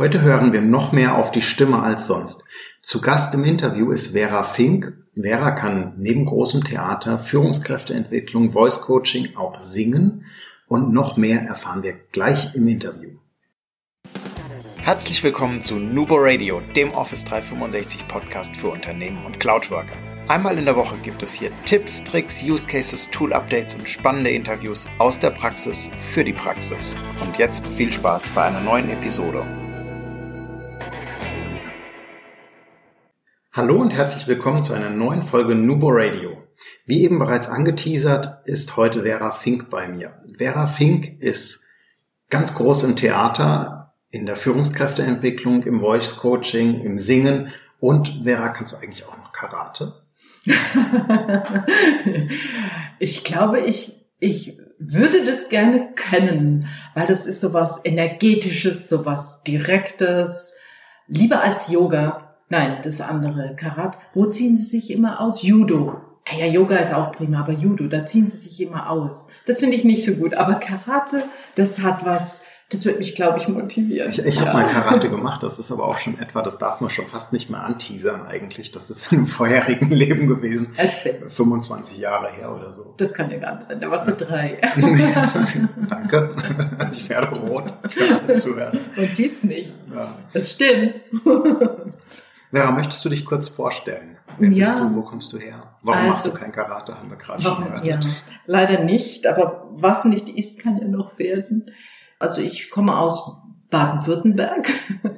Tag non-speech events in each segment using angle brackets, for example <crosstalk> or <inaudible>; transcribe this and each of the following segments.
Heute hören wir noch mehr auf die Stimme als sonst. Zu Gast im Interview ist Vera Fink. Vera kann neben großem Theater, Führungskräfteentwicklung, Voice Coaching auch singen und noch mehr erfahren wir gleich im Interview. Herzlich willkommen zu Nubo Radio, dem Office 365 Podcast für Unternehmen und Cloudworker. Einmal in der Woche gibt es hier Tipps, Tricks, Use Cases, Tool Updates und spannende Interviews aus der Praxis für die Praxis. Und jetzt viel Spaß bei einer neuen Episode. Hallo und herzlich willkommen zu einer neuen Folge Nubo Radio. Wie eben bereits angeteasert, ist heute Vera Fink bei mir. Vera Fink ist ganz groß im Theater, in der Führungskräfteentwicklung, im Voice Coaching, im Singen und Vera, kannst du eigentlich auch noch Karate? <laughs> ich glaube, ich, ich würde das gerne können, weil das ist sowas energetisches, sowas direktes, lieber als Yoga. Nein, das andere Karat. Wo ziehen Sie sich immer aus? Judo. Ah ja, Yoga ist auch prima, aber Judo, da ziehen Sie sich immer aus. Das finde ich nicht so gut. Aber Karate, das hat was das wird mich, glaube ich, motivieren. Ich, ich ja. habe mal <laughs> Karate gemacht, das ist aber auch schon etwa, das darf man schon fast nicht mehr anteasern eigentlich. Das ist <laughs> im vorherigen Leben gewesen. Erzähl. 25 Jahre her oder so. Das kann ja gar nicht sein, da warst du drei. <laughs> Danke. Die Pferde rot für alle Zuhörer. Man sieht's nicht. Ja. Das stimmt. Vera, möchtest du dich kurz vorstellen? Wer ja. bist du? Wo kommst du her? Warum also, machst du kein Karate? Haben wir gerade schon gehört. Ja, leider nicht. Aber was nicht ist, kann ja noch werden. Also ich komme aus Baden-Württemberg. <laughs>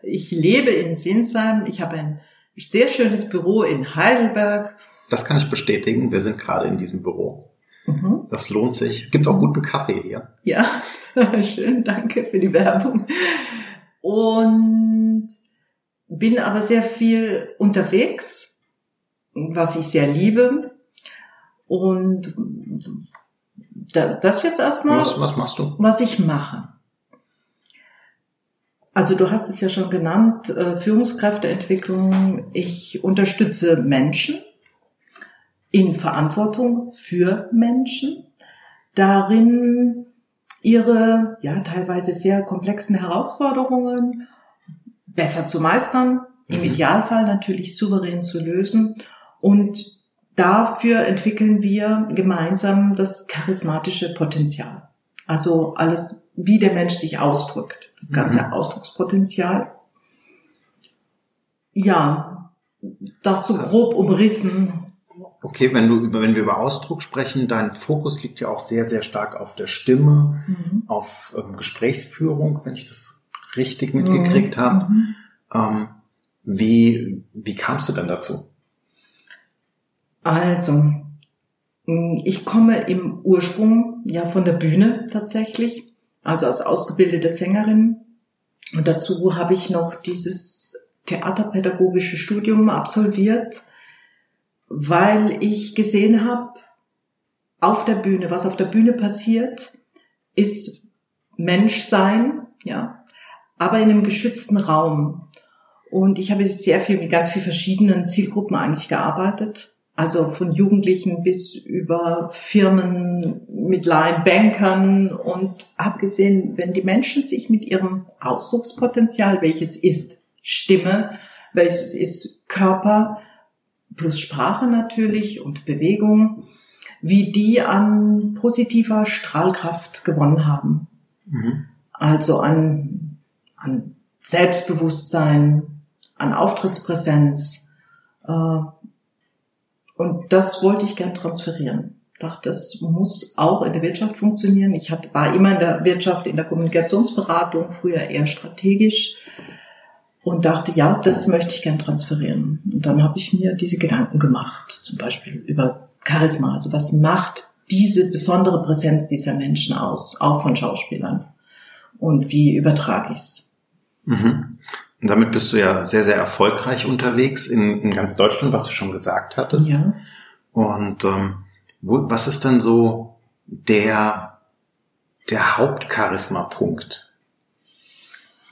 Ich lebe in Sinsheim. Ich habe ein sehr schönes Büro in Heidelberg. Das kann ich bestätigen. Wir sind gerade in diesem Büro. Mhm. Das lohnt sich. Gibt auch guten Kaffee hier. Ja, <laughs> schön. Danke für die Werbung. Und bin aber sehr viel unterwegs, was ich sehr liebe. Und das jetzt erstmal. Was, was machst du? Was ich mache. Also du hast es ja schon genannt, äh, Führungskräfteentwicklung. Ich unterstütze Menschen in Verantwortung für Menschen, darin ihre ja teilweise sehr komplexen Herausforderungen besser zu meistern, mhm. im Idealfall natürlich souverän zu lösen und Dafür entwickeln wir gemeinsam das charismatische Potenzial. Also alles, wie der Mensch sich ausdrückt. Das ganze mhm. Ausdruckspotenzial. Ja, das so also, grob umrissen. Okay, wenn du über, wenn wir über Ausdruck sprechen, dein Fokus liegt ja auch sehr, sehr stark auf der Stimme, mhm. auf ähm, Gesprächsführung, wenn ich das richtig mitgekriegt mhm. habe. Mhm. Ähm, wie, wie kamst du denn dazu? Also, ich komme im Ursprung ja von der Bühne tatsächlich, also als ausgebildete Sängerin. Und dazu habe ich noch dieses theaterpädagogische Studium absolviert, weil ich gesehen habe, auf der Bühne, was auf der Bühne passiert, ist Menschsein, ja, aber in einem geschützten Raum. Und ich habe sehr viel mit ganz vielen verschiedenen Zielgruppen eigentlich gearbeitet also von Jugendlichen bis über Firmen mit Bankern und habe gesehen, wenn die Menschen sich mit ihrem Ausdruckspotenzial, welches ist Stimme, welches ist Körper, plus Sprache natürlich und Bewegung, wie die an positiver Strahlkraft gewonnen haben. Mhm. Also an, an Selbstbewusstsein, an Auftrittspräsenz, äh, und das wollte ich gern transferieren. Ich dachte, das muss auch in der Wirtschaft funktionieren. Ich war immer in der Wirtschaft, in der Kommunikationsberatung, früher eher strategisch und dachte, ja, das möchte ich gern transferieren. Und dann habe ich mir diese Gedanken gemacht, zum Beispiel über Charisma. Also was macht diese besondere Präsenz dieser Menschen aus, auch von Schauspielern? Und wie übertrage ich es? Mhm. Und damit bist du ja sehr, sehr erfolgreich unterwegs in, in ganz Deutschland, was du schon gesagt hattest. Ja. Und ähm, wo, was ist dann so der, der Hauptcharisma-Punkt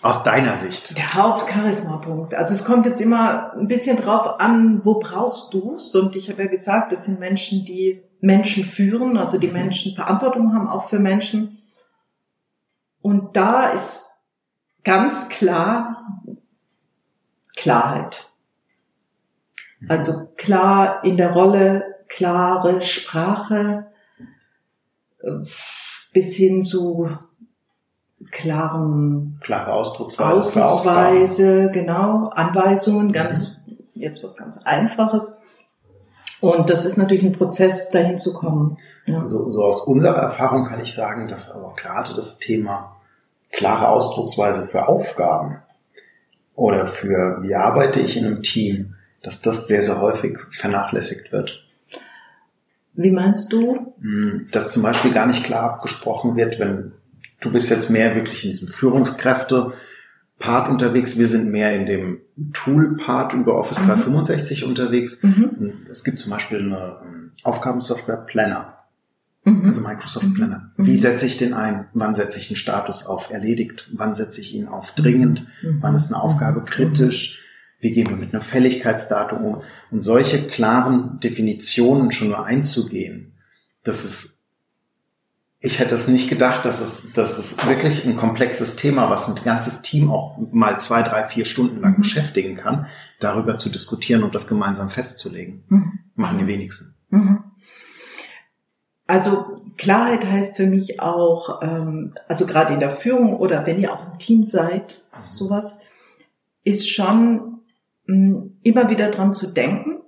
aus deiner Sicht? Der Hauptcharisma-Punkt. Also es kommt jetzt immer ein bisschen drauf an, wo brauchst du's? Und ich habe ja gesagt, das sind Menschen, die Menschen führen, also die mhm. Menschen Verantwortung haben auch für Menschen. Und da ist ganz klar Klarheit. Also klar in der Rolle, klare Sprache, bis hin zu klaren klare Ausdrucksweise, Ausdrucksweise genau, Anweisungen, ganz mhm. jetzt was ganz Einfaches. Und das ist natürlich ein Prozess, dahin zu kommen. Ja. So, so aus unserer Erfahrung kann ich sagen, dass aber gerade das Thema klare Ausdrucksweise für Aufgaben oder für wie arbeite ich in einem Team, dass das sehr, sehr häufig vernachlässigt wird. Wie meinst du? Hm, dass zum Beispiel gar nicht klar abgesprochen wird, wenn du bist jetzt mehr wirklich in diesem Führungskräfte Part unterwegs. Wir sind mehr in dem Tool-Part über Office mhm. 365 unterwegs. Mhm. Es gibt zum Beispiel eine ähm, Aufgabensoftware Planner. Mhm. Also Microsoft Planner. Mhm. Wie setze ich den ein? Wann setze ich den Status auf erledigt? Wann setze ich ihn auf dringend? Mhm. Wann ist eine Aufgabe kritisch? Wie gehen wir mit einem Fälligkeitsdatum um? Und solche klaren Definitionen schon nur einzugehen, das ist ich hätte es nicht gedacht, dass es, dass es wirklich ein komplexes Thema, was ein ganzes Team auch mal zwei, drei, vier Stunden lang mhm. beschäftigen kann, darüber zu diskutieren und das gemeinsam festzulegen. Mhm. Machen die wenigsten. Mhm. Also Klarheit heißt für mich auch, ähm, also gerade in der Führung oder wenn ihr auch im Team seid, mhm. sowas, ist schon mh, mm, immer wieder dran zu denken,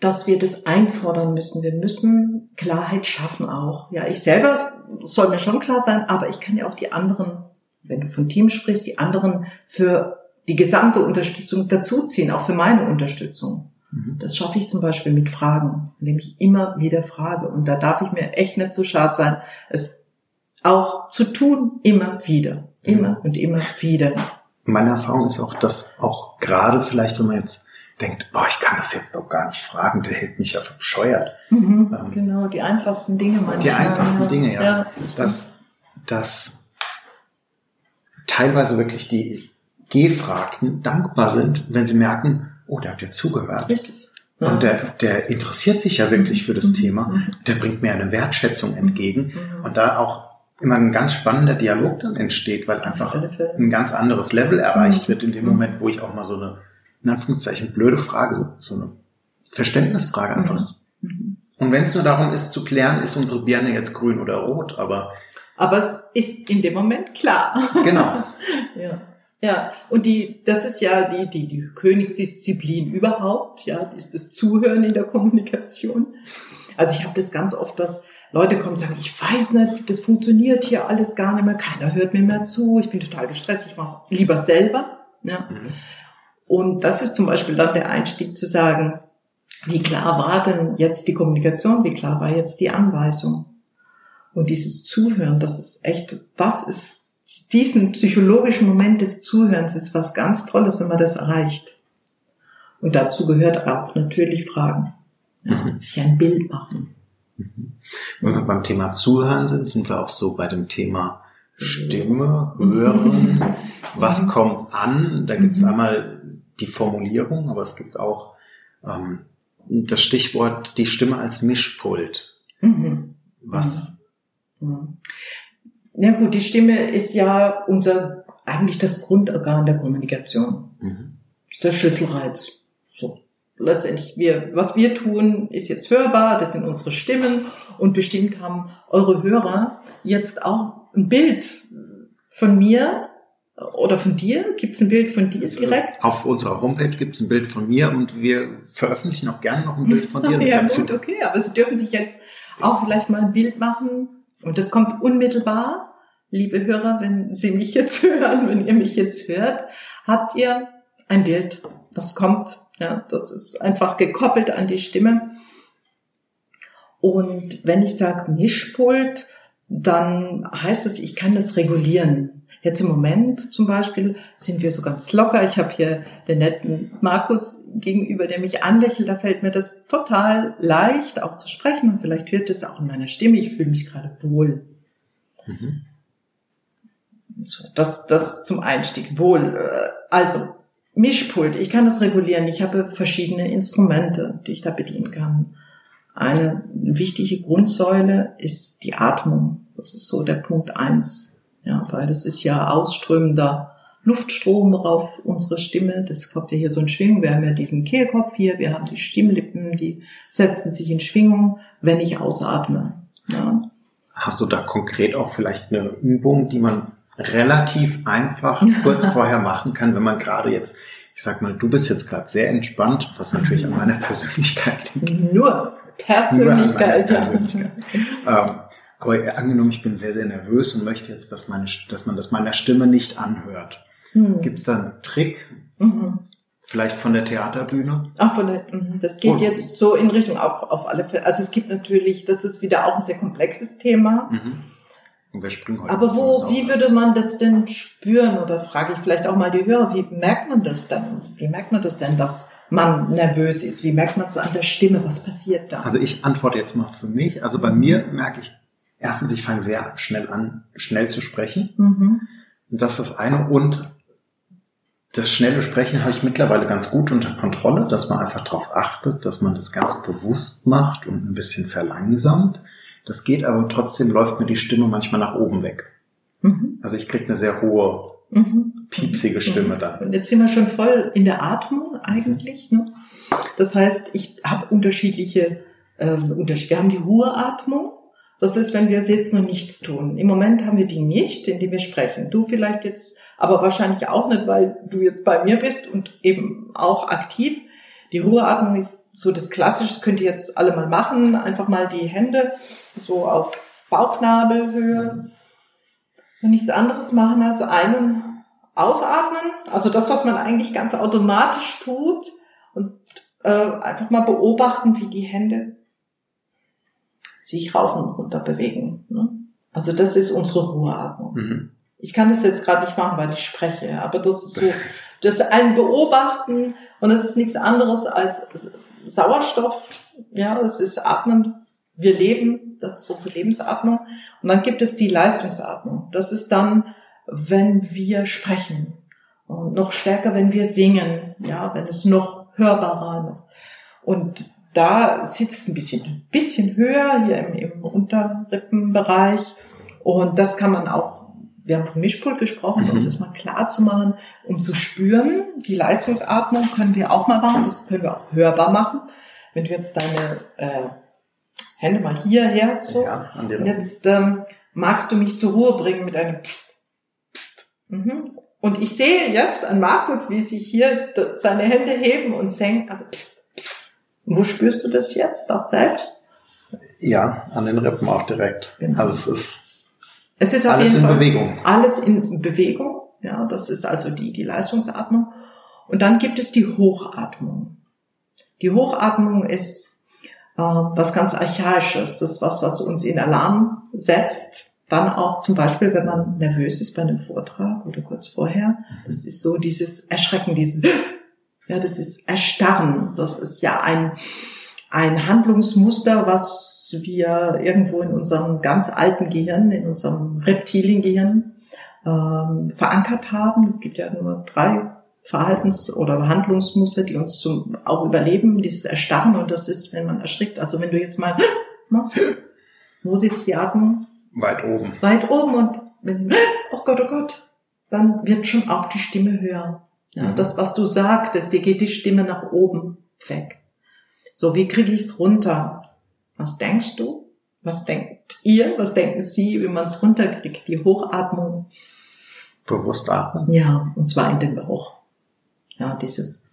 dass wir das einfordern müssen. Wir müssen Klarheit schaffen auch. Ja, ich selber soll mir schon klar sein, aber ich kann ja auch die anderen, wenn du von Team sprichst, die anderen für die gesamte Unterstützung dazuziehen, auch für meine Unterstützung. Mhm. Das schaffe ich zum Beispiel mit Fragen, indem ich immer wieder frage. Und da darf ich mir echt nicht zu so schade sein, es auch zu tun, immer wieder. Immer mhm. und immer wieder. Meine Erfahrung ist auch, dass auch gerade vielleicht, wenn man jetzt denkt, boah, ich kann das jetzt doch gar nicht fragen, der hält mich ja für bescheuert. Mhm, ähm, genau, die einfachsten Dinge manchmal. Die einfachsten Dinge, ja. ja dass, dass teilweise wirklich die Gefragten dankbar sind, wenn sie merken, oh, der hat ja zugehört. Richtig. Ja. Und der, der interessiert sich ja wirklich für das mhm. Thema. Mhm. Der bringt mir eine Wertschätzung entgegen. Mhm. Und da auch immer ein ganz spannender Dialog dann entsteht, weil einfach ein ganz anderes Level erreicht mhm. wird in dem Moment, wo ich auch mal so eine in Anführungszeichen blöde Frage, so, so eine Verständnisfrage einfach. Mhm. Und wenn es nur darum ist zu klären, ist unsere Birne jetzt grün oder rot, aber aber es ist in dem Moment klar. Genau. <laughs> ja. Ja, und die, das ist ja die, die, die Königsdisziplin überhaupt, ja, ist das Zuhören in der Kommunikation. Also ich habe das ganz oft, dass Leute kommen und sagen, ich weiß nicht, das funktioniert hier alles gar nicht mehr, keiner hört mir mehr zu, ich bin total gestresst, ich mache es lieber selber. Ja. Mhm. Und das ist zum Beispiel dann der Einstieg zu sagen, wie klar war denn jetzt die Kommunikation, wie klar war jetzt die Anweisung? Und dieses Zuhören, das ist echt, das ist, diesen psychologischen Moment des Zuhörens ist was ganz Tolles, wenn man das erreicht. Und dazu gehört auch natürlich Fragen. Ja, mhm. Sich ein Bild machen. Mhm. Wenn wir beim Thema Zuhören sind, sind wir auch so bei dem Thema Stimme, Hören. <laughs> Was mhm. kommt an? Da gibt es mhm. einmal die Formulierung, aber es gibt auch ähm, das Stichwort die Stimme als Mischpult. Mhm. Was? Mhm. Ja gut, die Stimme ist ja unser eigentlich das Grundorgan der Kommunikation. Mhm. Ist der Schlüsselreiz. So. Letztendlich, wir, was wir tun, ist jetzt hörbar, das sind unsere Stimmen und bestimmt haben eure Hörer jetzt auch ein Bild von mir oder von dir? Gibt es ein Bild von dir direkt? Auf unserer Homepage gibt es ein Bild von mir und wir veröffentlichen auch gerne noch ein Bild von dir. <laughs> ja, gut, okay. Aber Sie dürfen sich jetzt auch vielleicht mal ein Bild machen. Und das kommt unmittelbar. Liebe Hörer, wenn Sie mich jetzt <laughs> hören, wenn ihr mich jetzt hört, habt ihr ein Bild. Das kommt. Ja, das ist einfach gekoppelt an die Stimme. Und wenn ich sage Mischpult, dann heißt es, ich kann das regulieren. Jetzt im Moment zum Beispiel sind wir so ganz locker. Ich habe hier den netten Markus gegenüber, der mich anlächelt. Da fällt mir das total leicht, auch zu sprechen. Und vielleicht hört es auch in meiner Stimme. Ich fühle mich gerade wohl. Mhm. So, das, das zum Einstieg. Wohl. Also, Mischpult. Ich kann das regulieren. Ich habe verschiedene Instrumente, die ich da bedienen kann. Eine wichtige Grundsäule ist die Atmung. Das ist so der Punkt eins Ja, weil das ist ja ausströmender Luftstrom auf unsere Stimme. Das kommt ja hier so in Schwingung. Wir haben ja diesen Kehlkopf hier, wir haben die Stimmlippen, die setzen sich in Schwingung, wenn ich ausatme. Ja. Hast du da konkret auch vielleicht eine Übung, die man relativ einfach <laughs> kurz vorher machen kann, wenn man gerade jetzt, ich sag mal, du bist jetzt gerade sehr entspannt, was natürlich an meiner Persönlichkeit liegt. Nur Persönlichkeit. Nur Persönlichkeit. <laughs> ähm, aber angenommen, ich bin sehr, sehr nervös und möchte jetzt, dass, meine, dass man das meiner Stimme nicht anhört. Hm. Gibt es da einen Trick? Mhm. Vielleicht von der Theaterbühne? Ach, von der, mhm. das geht und, jetzt so in Richtung auf, auf alle Fälle. Also es gibt natürlich, das ist wieder auch ein sehr komplexes Thema. Mhm. Und wir springen heute Aber wo, wie würde man das denn spüren? Oder frage ich vielleicht auch mal die Hörer, wie merkt man das denn? Wie merkt man das denn, dass man nervös ist? Wie merkt man es an der Stimme? Was passiert da? Also ich antworte jetzt mal für mich. Also bei mir merke ich erstens, ich fange sehr schnell an, schnell zu sprechen. Mhm. Das ist das eine. Und das schnelle Sprechen habe ich mittlerweile ganz gut unter Kontrolle, dass man einfach darauf achtet, dass man das ganz bewusst macht und ein bisschen verlangsamt. Das geht aber trotzdem läuft mir die Stimme manchmal nach oben weg. Mhm. Also ich kriege eine sehr hohe, mhm. piepsige Stimme dann. Und jetzt sind wir schon voll in der Atmung eigentlich. Ne? Das heißt, ich habe unterschiedliche, äh. Wir haben die hohe Atmung. Das ist, wenn wir sitzen und nichts tun. Im Moment haben wir die nicht, indem wir sprechen. Du vielleicht jetzt, aber wahrscheinlich auch nicht, weil du jetzt bei mir bist und eben auch aktiv. Die Ruheatmung ist so das Klassische, das könnt ihr jetzt alle mal machen. Einfach mal die Hände so auf Bauchnabelhöhe und nichts anderes machen als einen ausatmen. Also das, was man eigentlich ganz automatisch tut und äh, einfach mal beobachten, wie die Hände sich rauf und runter bewegen. Ne? Also das ist unsere Ruheatmung. Mhm. Ich kann das jetzt gerade nicht machen, weil ich spreche, aber das ist so, das ist ein Beobachten und das ist nichts anderes als Sauerstoff. Ja, das ist Atmen. Wir leben, das ist unsere Lebensatmung. Und dann gibt es die Leistungsatmung. Das ist dann, wenn wir sprechen. Und noch stärker, wenn wir singen. Ja, wenn es noch hörbarer. Und da sitzt es ein bisschen, bisschen höher hier im, im Unterrippenbereich. Und das kann man auch wir haben vom Mischpult gesprochen, um mhm. das mal klar zu machen, um zu spüren. Die Leistungsatmung können wir auch mal machen, das können wir auch hörbar machen. Wenn du jetzt deine äh, Hände mal hierher so, ja, und jetzt ähm, magst du mich zur Ruhe bringen mit einem Psst, Psst. Mhm. Und ich sehe jetzt an Markus, wie sich hier seine Hände heben und senken, also Psst, wo spürst du das jetzt auch selbst? Ja, an den Rippen auch direkt. Genau. Also es ist es ist alles in Fall Bewegung. Alles in Bewegung. Ja, das ist also die, die Leistungsatmung. Und dann gibt es die Hochatmung. Die Hochatmung ist äh, was ganz Archaisches. Das ist was, was uns in Alarm setzt. Dann auch zum Beispiel, wenn man nervös ist bei einem Vortrag oder kurz vorher. Das ist so dieses Erschrecken, dieses, ja, das ist Erstarren. Das ist ja ein, ein Handlungsmuster, was wir irgendwo in unserem ganz alten Gehirn, in unserem Reptiliengehirn ähm, verankert haben. Es gibt ja nur drei Verhaltens- oder Handlungsmuster, die uns zum auch überleben, dieses Erstarren und das ist, wenn man erschrickt. Also wenn du jetzt mal <gasps> machst, wo sitzt die Atmung? Weit oben. Weit oben und wenn <gasps> oh Gott, oh Gott, dann wird schon auch die Stimme höher. Ja, mhm. Das, was du sagtest, dir geht die Stimme nach oben weg. So, wie kriege ich es runter? Was denkst du? Was denkt ihr? Was denken Sie, wie man es runterkriegt? Die Hochatmung. Bewusst atmen? Ja, und zwar in den Bauch. Ja, dieses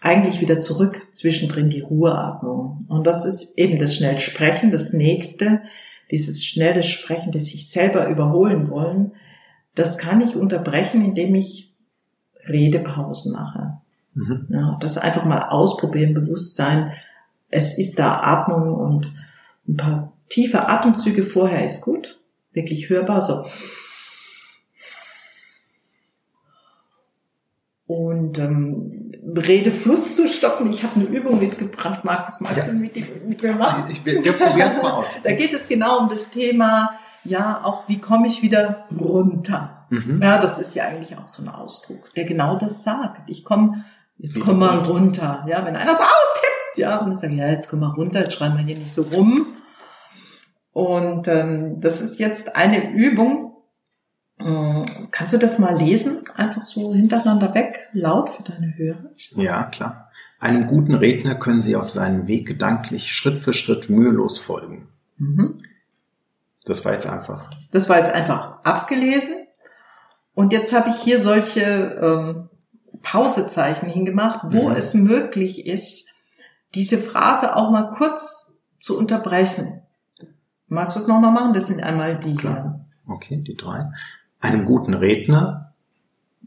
eigentlich wieder zurück zwischendrin die Ruheatmung. Und das ist eben das Schnellsprechen, das nächste, dieses schnelle Sprechen, das sich selber überholen wollen. Das kann ich unterbrechen, indem ich Redepausen mache. Mhm. Ja, das einfach mal ausprobieren, Bewusstsein. Es ist da Atmung und ein paar tiefe Atemzüge vorher ist gut, wirklich hörbar, so. Und ähm, Redefluss zu stoppen. Ich habe eine Übung mitgebracht, Markus. Magst ja. du mit, mit mir machen? Ich, wir, wir probieren es mal aus. <laughs> da geht es genau um das Thema, ja, auch wie komme ich wieder runter. Mhm. Ja, das ist ja eigentlich auch so ein Ausdruck, der genau das sagt. Ich komme, jetzt komm mal runter. Ja, wenn einer so austippt, ja, und ich sage, ja, jetzt komm mal runter, jetzt schreiben wir hier nicht so rum. Und ähm, das ist jetzt eine Übung, Mm, Kannst du das mal lesen? Einfach so hintereinander weg, laut für deine Hörer? Ja, klar. Einem guten Redner können Sie auf seinem Weg gedanklich Schritt für Schritt mühelos folgen. Mhm. Das war jetzt einfach. Das war jetzt einfach abgelesen. Und jetzt habe ich hier solche ähm, Pausezeichen hingemacht, wo Mhm. es möglich ist, diese Phrase auch mal kurz zu unterbrechen. Magst du es nochmal machen? Das sind einmal die Klar. Okay, die drei. Einem guten Redner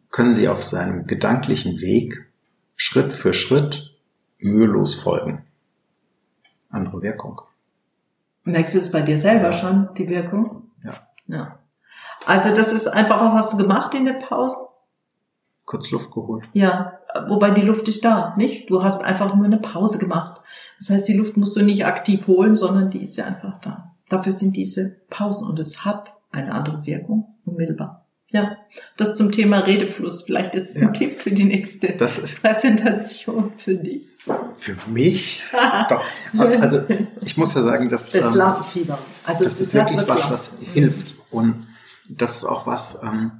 können Sie auf seinem gedanklichen Weg Schritt für Schritt mühelos folgen. Andere Wirkung. Merkst du es bei dir selber Ja. schon, die Wirkung? Ja. Ja. Also das ist einfach, was hast du gemacht in der Pause? Kurz Luft geholt. Ja, wobei die Luft ist da, nicht? Du hast einfach nur eine Pause gemacht. Das heißt, die Luft musst du nicht aktiv holen, sondern die ist ja einfach da. Dafür sind diese Pausen und es hat eine andere Wirkung, unmittelbar. Ja, das zum Thema Redefluss. Vielleicht ist es Ja. ein Tipp für die nächste Das ist Präsentation für dich. für mich. Doch. Also ich muss ja sagen, dass Das ähm, Lampenfieber. Also das es ist wirklich halt was, was hilft. Und das ist auch was, ähm,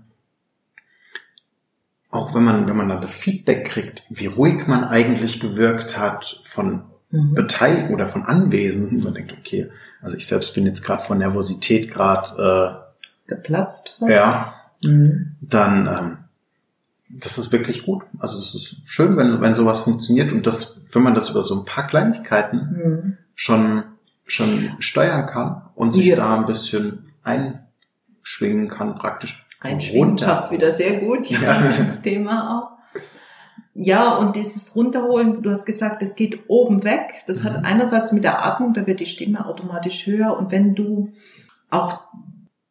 auch wenn man, wenn man dann das Feedback kriegt, wie ruhig man eigentlich gewirkt hat von Mhm. Beteiligten oder von Anwesenden. Man denkt, okay, also ich selbst bin jetzt gerade von Nervosität gerade, Geplatzt. äh, ja, Mhm. dann ähm, das ist wirklich gut. Also es ist schön, wenn, wenn sowas funktioniert und das, wenn man das über so ein paar Kleinigkeiten Mhm. schon, schon steuern kann und sich Ja. da ein bisschen einschwingen kann, praktisch. Einschwingen runter. passt wieder sehr gut <laughs> ja, Ja. ins Thema auch. Ja, und dieses Runterholen, du hast gesagt, es geht oben weg. Das Mhm. hat einerseits mit der Atmung, da wird die Stimme automatisch höher. Und wenn du auch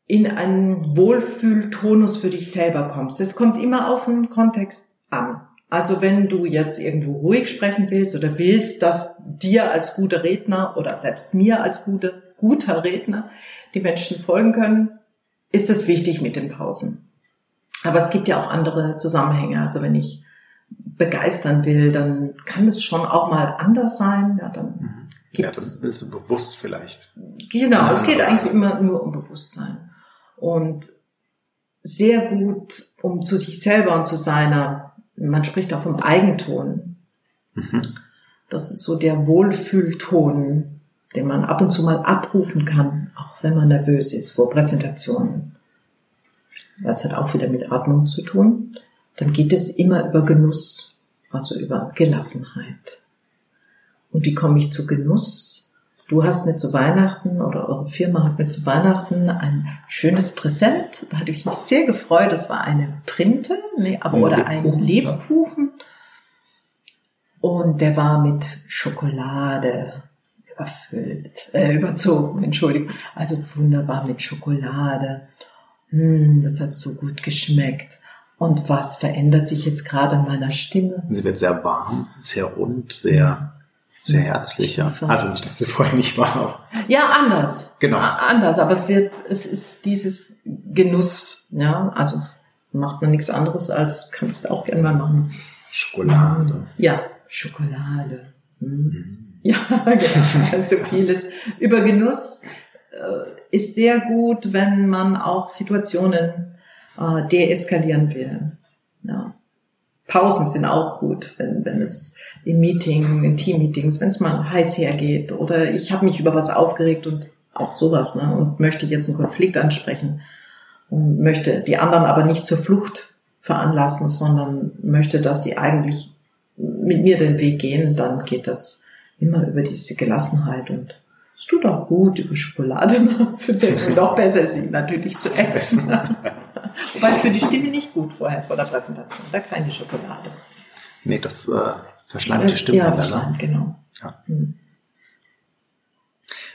in einen Wohlfühltonus für dich selber kommst, das kommt immer auf den Kontext an. Also wenn du jetzt irgendwo ruhig sprechen willst oder willst, dass dir als guter Redner oder selbst mir als guter, guter Redner die Menschen folgen können, ist es wichtig mit den Pausen. Aber es gibt ja auch andere Zusammenhänge. Also wenn ich begeistern will, dann kann es schon auch mal anders sein. Ja, dann Mhm. Ja, gibt's das willst du bewusst vielleicht. Genau, es geht Ja. eigentlich immer nur um Bewusstsein. Und sehr gut, um zu sich selber und zu seiner, man spricht auch vom Eigenton. Mhm. Das ist so der Wohlfühlton, den man ab und zu mal abrufen kann, auch wenn man nervös ist vor Präsentationen. Das hat auch wieder mit Atmung zu tun. Dann geht es immer über Genuss, also über Gelassenheit. Und wie komme ich zu Genuss? Du hast mir zu Weihnachten oder eure Firma hat mir zu Weihnachten ein schönes Präsent. Da hatte ich mich sehr gefreut. Das war eine Printe, nee, aber Ein oder ein Lebkuchen, ja. Lebkuchen. Und der war mit Schokolade überfüllt, äh, überzogen, Entschuldigung. Also wunderbar mit Schokolade. Hm, das hat so gut geschmeckt. Und was verändert sich jetzt gerade in meiner Stimme? Sie wird sehr warm, sehr rund, sehr, sehr herzlich. Ja. Also nicht, dass sie vorher nicht war. Ja, anders. Genau. Anders, aber es wird, es ist dieses Genuss, ja, also macht man nichts anderes als, kannst du auch gerne mal machen. Schokolade. Ja, Schokolade. Hm. Mhm. <laughs> Ja, genau, ganz so vieles. Über Genuss äh, ist sehr gut, wenn man auch Situationen äh, deeskalieren will. Ja. Pausen sind auch gut, wenn, wenn es im Meeting, in Teammeetings, wenn es mal heiß hergeht oder ich habe mich über was aufgeregt und auch sowas ne, und möchte jetzt einen Konflikt ansprechen und möchte die anderen aber nicht zur Flucht veranlassen, sondern möchte, dass sie eigentlich mit mir den Weg gehen, dann geht das immer über diese Gelassenheit und es tut auch gut, über Schokolade <laughs> nachzudenken und noch besser sie natürlich zu essen. <laughs> Wobei für die Stimme nicht gut vorher vor der Präsentation, da keine Schokolade. Nee, das äh, verschleimt die Das- Stimme. ja, leider. verschleimt, genau. Ja. Hm.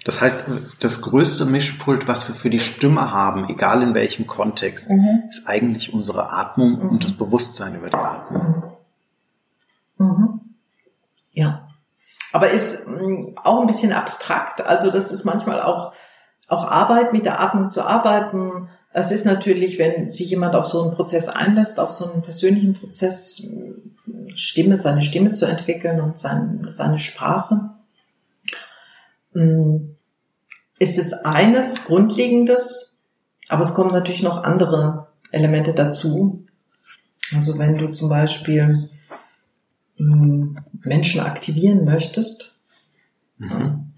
Das heißt, das größte Mischpult, was wir für die Stimme haben, egal in welchem Kontext, Mhm. ist eigentlich unsere Atmung Mhm. und das Bewusstsein über die Atmung. Mhm. Mhm. Ja. Aber ist mh, auch ein bisschen abstrakt. Also das ist manchmal auch, auch Arbeit, mit der Atmung zu arbeiten. Es ist natürlich, wenn sich jemand auf so einen Prozess einlässt, auf so einen persönlichen Prozess, mh, Stimme, seine Stimme zu entwickeln und sein, seine Sprache, mh, ist es eines Grundlegendes, aber es kommen natürlich noch andere Elemente dazu. Also wenn du zum Beispiel Menschen aktivieren möchtest, mhm.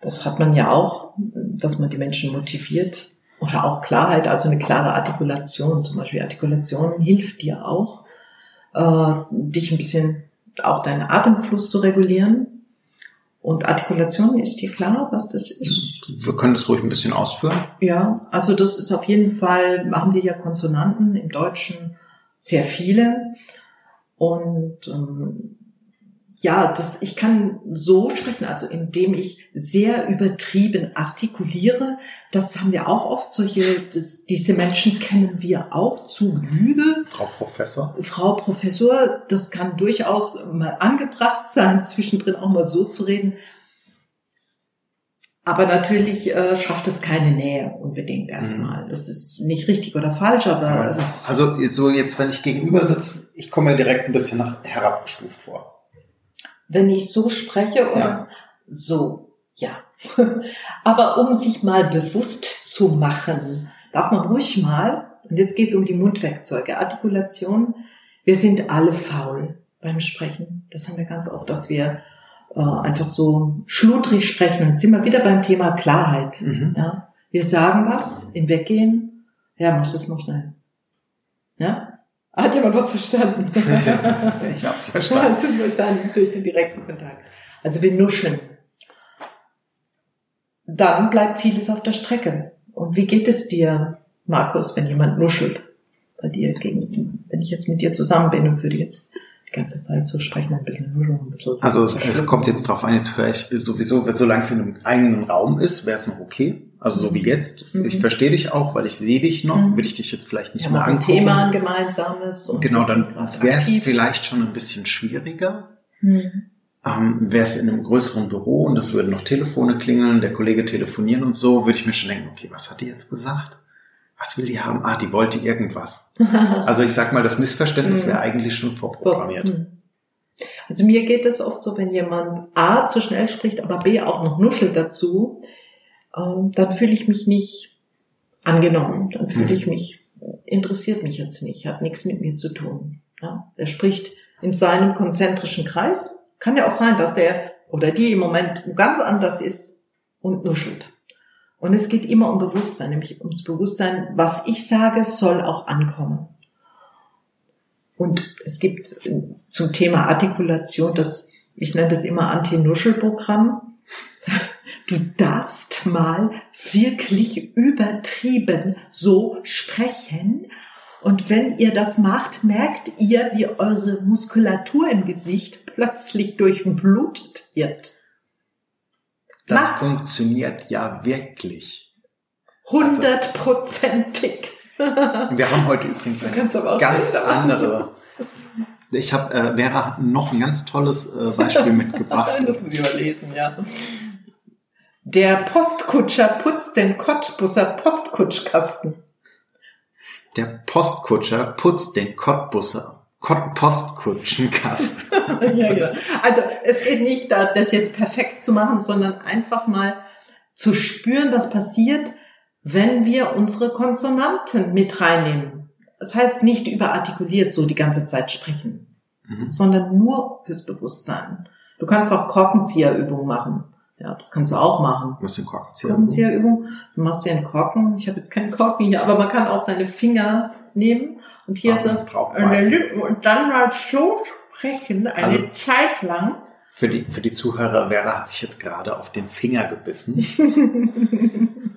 das hat man ja auch, dass man die Menschen motiviert oder auch Klarheit, also eine klare Artikulation. Zum Beispiel Artikulation hilft dir auch, äh, dich ein bisschen auch deinen Atemfluss zu regulieren. Und Artikulation ist dir klar, was das ist? Wir können das ruhig ein bisschen ausführen. Ja, also das ist auf jeden Fall, haben wir ja Konsonanten im Deutschen sehr viele. Und ähm, ja, das, ich kann so sprechen, also indem ich sehr übertrieben artikuliere. Das haben wir auch oft. Solche, das, diese Menschen kennen wir auch zu Lüge. Frau Professor. Frau Professor, das kann durchaus mal angebracht sein, <laughs> zwischendrin auch mal so zu reden. Aber natürlich äh, schafft es keine Nähe unbedingt erstmal. Mhm. Das ist nicht richtig oder falsch, aber ja, also so jetzt, wenn ich gegenüber sitze, ich komme mir direkt ein bisschen nach herabgestuft vor wenn ich so spreche oder ja. so, ja. <laughs> Aber um sich mal bewusst zu machen, darf man ruhig mal, und jetzt geht es um die Mundwerkzeuge, Artikulation, wir sind alle faul beim Sprechen. Das haben wir ganz oft, dass wir äh, einfach so schludrig sprechen. Und sind wir wieder beim Thema Klarheit. Mhm. Ja? Wir sagen was im Weggehen, ja, mach das noch schnell. Hat jemand was verstanden? <laughs> ich habe verstanden. Hast verstanden durch den direkten Kontakt. Also wir nuscheln. Dann bleibt vieles auf der Strecke. Und wie geht es dir, Markus, wenn jemand nuschelt? Bei dir gegen, wenn ich jetzt mit dir zusammen bin und würde jetzt die ganze Zeit so sprechen, ein bisschen ein bisschen. Also es kommt jetzt drauf an, jetzt höre ich sowieso, solange es in einem eigenen Raum ist, wäre es noch okay. Also so wie jetzt. Mhm. Ich verstehe dich auch, weil ich sehe dich noch. Mhm. Will ich dich jetzt vielleicht nicht ja, mehr angucken. ein Thema ein gemeinsames. Und genau, dann wäre es vielleicht schon ein bisschen schwieriger. Mhm. Ähm, wäre es in einem größeren Büro und es würden noch Telefone klingeln, der Kollege telefonieren und so, würde ich mir schon denken, okay, was hat die jetzt gesagt? Was will die haben? Ah, die wollte irgendwas. <laughs> also ich sag mal, das Missverständnis wäre mhm. eigentlich schon vorprogrammiert. Mhm. Also mir geht es oft so, wenn jemand A zu schnell spricht, aber B auch noch nuschelt dazu, ähm, dann fühle ich mich nicht angenommen. Dann fühle mhm. ich mich, interessiert mich jetzt nicht, hat nichts mit mir zu tun. Ja, er spricht in seinem konzentrischen Kreis. Kann ja auch sein, dass der oder die im Moment ganz anders ist und nuschelt. Und es geht immer um Bewusstsein, nämlich ums Bewusstsein, was ich sage, soll auch ankommen. Und es gibt zum Thema Artikulation das, ich nenne das immer Anti-Nuschel-Programm. Das heißt, du darfst mal wirklich übertrieben so sprechen. Und wenn ihr das macht, merkt ihr, wie eure Muskulatur im Gesicht plötzlich durchblutet wird. Das Mach. funktioniert ja wirklich. Hundertprozentig. Also, wir haben heute übrigens eine ganz andere. Ich habe äh, Vera noch ein ganz tolles äh, Beispiel mitgebracht. <laughs> das muss ich mal lesen, ja. Der Postkutscher putzt den Cottbusser Postkutschkasten. Der Postkutscher putzt den Cottbusser Postkutschenkasten. <laughs> ja, ja. Also es geht nicht, das jetzt perfekt zu machen, sondern einfach mal zu spüren, was passiert, wenn wir unsere Konsonanten mit reinnehmen. Das heißt nicht überartikuliert so die ganze Zeit sprechen, mhm. sondern nur fürs Bewusstsein. Du kannst auch Korkenzieherübungen machen. Ja, das kannst du auch machen. Was ist Korkenzieher? Korkenzieherübung. Du machst dir einen Korken. Ich habe jetzt keinen Korken hier, aber man kann auch seine Finger nehmen und hier so und dann mal so sprechen, eine also, Zeit lang. Für die, für die Zuhörer, Vera hat sich jetzt gerade auf den Finger gebissen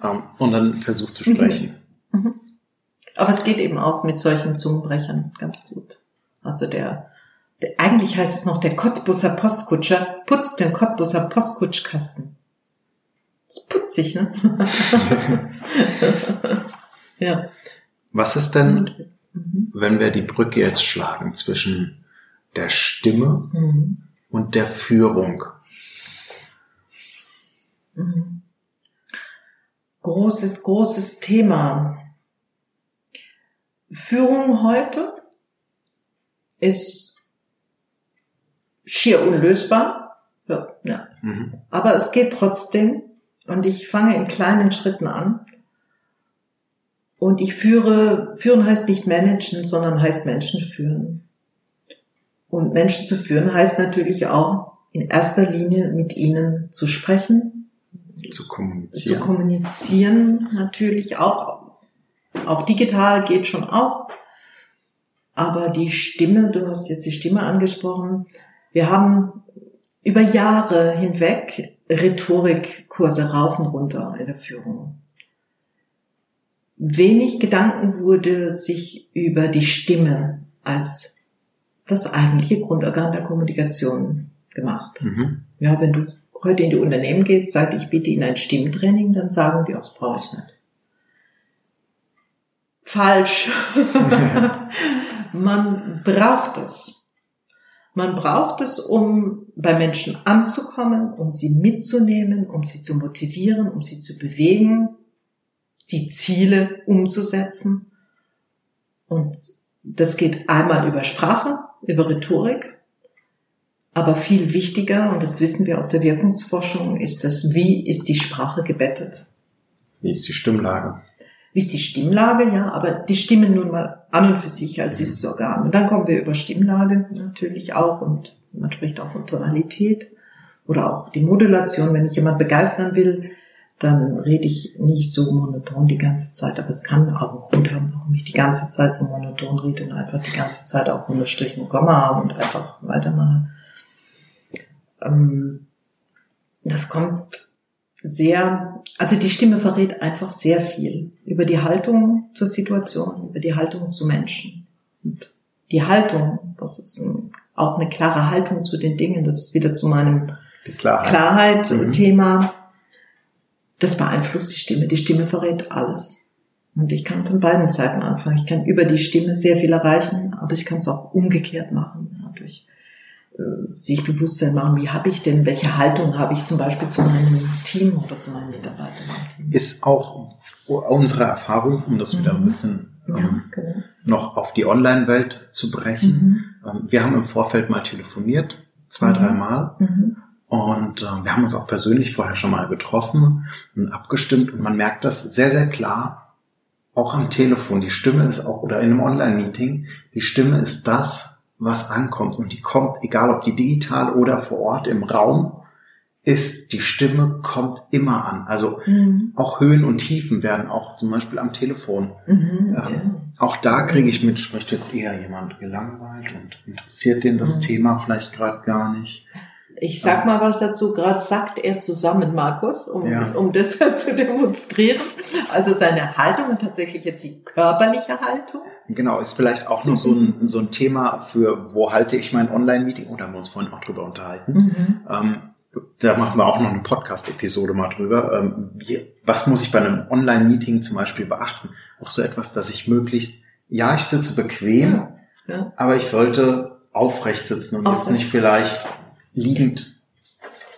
um, <laughs> und dann versucht zu sprechen. <laughs> Aber es geht eben auch mit solchen Zungenbrechern ganz gut. Also der eigentlich heißt es noch, der Cottbusser Postkutscher putzt den Cottbusser Postkutschkasten. Das ist putzig, ne? <laughs> ja. Was ist denn, mhm. wenn wir die Brücke jetzt schlagen zwischen der Stimme mhm. und der Führung? Mhm. Großes, großes Thema. Führung heute ist schier unlösbar. Ja, ja. Mhm. Aber es geht trotzdem und ich fange in kleinen Schritten an Und ich führe, führen heißt nicht managen, sondern heißt Menschen führen. Und Menschen zu führen heißt natürlich auch in erster Linie mit ihnen zu sprechen, zu kommunizieren. Zu kommunizieren natürlich auch. Auch digital geht schon auch. Aber die Stimme, du hast jetzt die Stimme angesprochen. Wir haben über Jahre hinweg Rhetorikkurse rauf und runter in der Führung wenig Gedanken wurde sich über die Stimme als das eigentliche Grundorgan der Kommunikation gemacht. Mhm. Ja, wenn du heute in die Unternehmen gehst, sag ich biete Ihnen ein Stimmtraining, dann sagen die, das brauche ich nicht. Falsch. <laughs> Man braucht es. Man braucht es, um bei Menschen anzukommen, um sie mitzunehmen, um sie zu motivieren, um sie zu bewegen, die Ziele umzusetzen. Und das geht einmal über Sprache, über Rhetorik. Aber viel wichtiger, und das wissen wir aus der Wirkungsforschung, ist das, wie ist die Sprache gebettet? Wie ist die Stimmlage? Wie ist die Stimmlage, ja, aber die Stimme nun mal an und für sich als dieses Organ. Und dann kommen wir über Stimmlage natürlich auch und man spricht auch von Tonalität oder auch die Modulation, wenn ich jemand begeistern will, dann rede ich nicht so monoton die ganze Zeit, aber es kann auch einen Grund haben, warum ich die ganze Zeit so monoton rede und einfach die ganze Zeit auch Unterstrich und Komma und einfach weitermache. Ähm, das kommt sehr, also die Stimme verrät einfach sehr viel über die Haltung zur Situation, über die Haltung zu Menschen. Und die Haltung, das ist ein, auch eine klare Haltung zu den Dingen, das ist wieder zu meinem Klarheit-Thema. Klarheit mhm das beeinflusst die Stimme. Die Stimme verrät alles. Und ich kann von beiden Seiten anfangen. Ich kann über die Stimme sehr viel erreichen, aber ich kann es auch umgekehrt machen. Ja, durch äh, sich Bewusstsein machen, wie habe ich denn, welche Haltung habe ich zum Beispiel zu meinem Team oder zu meinen Mitarbeitern. Ist auch unsere Erfahrung, um das wieder ein mhm. bisschen ja, ähm, genau. noch auf die Online-Welt zu brechen. Mhm. Ähm, wir haben im Vorfeld mal telefoniert, zwei, mhm. dreimal. Mhm. Und äh, wir haben uns auch persönlich vorher schon mal getroffen und abgestimmt und man merkt das sehr, sehr klar, auch am Telefon. Die Stimme ist auch, oder in einem Online-Meeting, die Stimme ist das, was ankommt. Und die kommt, egal ob die digital oder vor Ort im Raum ist, die Stimme kommt immer an. Also mhm. auch Höhen und Tiefen werden auch zum Beispiel am Telefon. Mhm, okay. ähm, auch da kriege ich mit, spricht jetzt eher jemand gelangweilt und interessiert den das mhm. Thema vielleicht gerade gar nicht. Ich sag mal was dazu, gerade sagt er zusammen, Markus, um, ja. um das <laughs> zu demonstrieren. Also seine Haltung und tatsächlich jetzt die körperliche Haltung. Genau, ist vielleicht auch noch so ein, so ein Thema für, wo halte ich mein Online-Meeting? Oder haben wir uns vorhin auch drüber unterhalten. Mhm. Ähm, da machen wir auch noch eine Podcast-Episode mal drüber. Ähm, wie, was muss ich bei einem Online-Meeting zum Beispiel beachten? Auch so etwas, dass ich möglichst, ja, ich sitze bequem, ja. Ja. aber ich sollte aufrecht sitzen und aufrecht. jetzt nicht vielleicht liegend.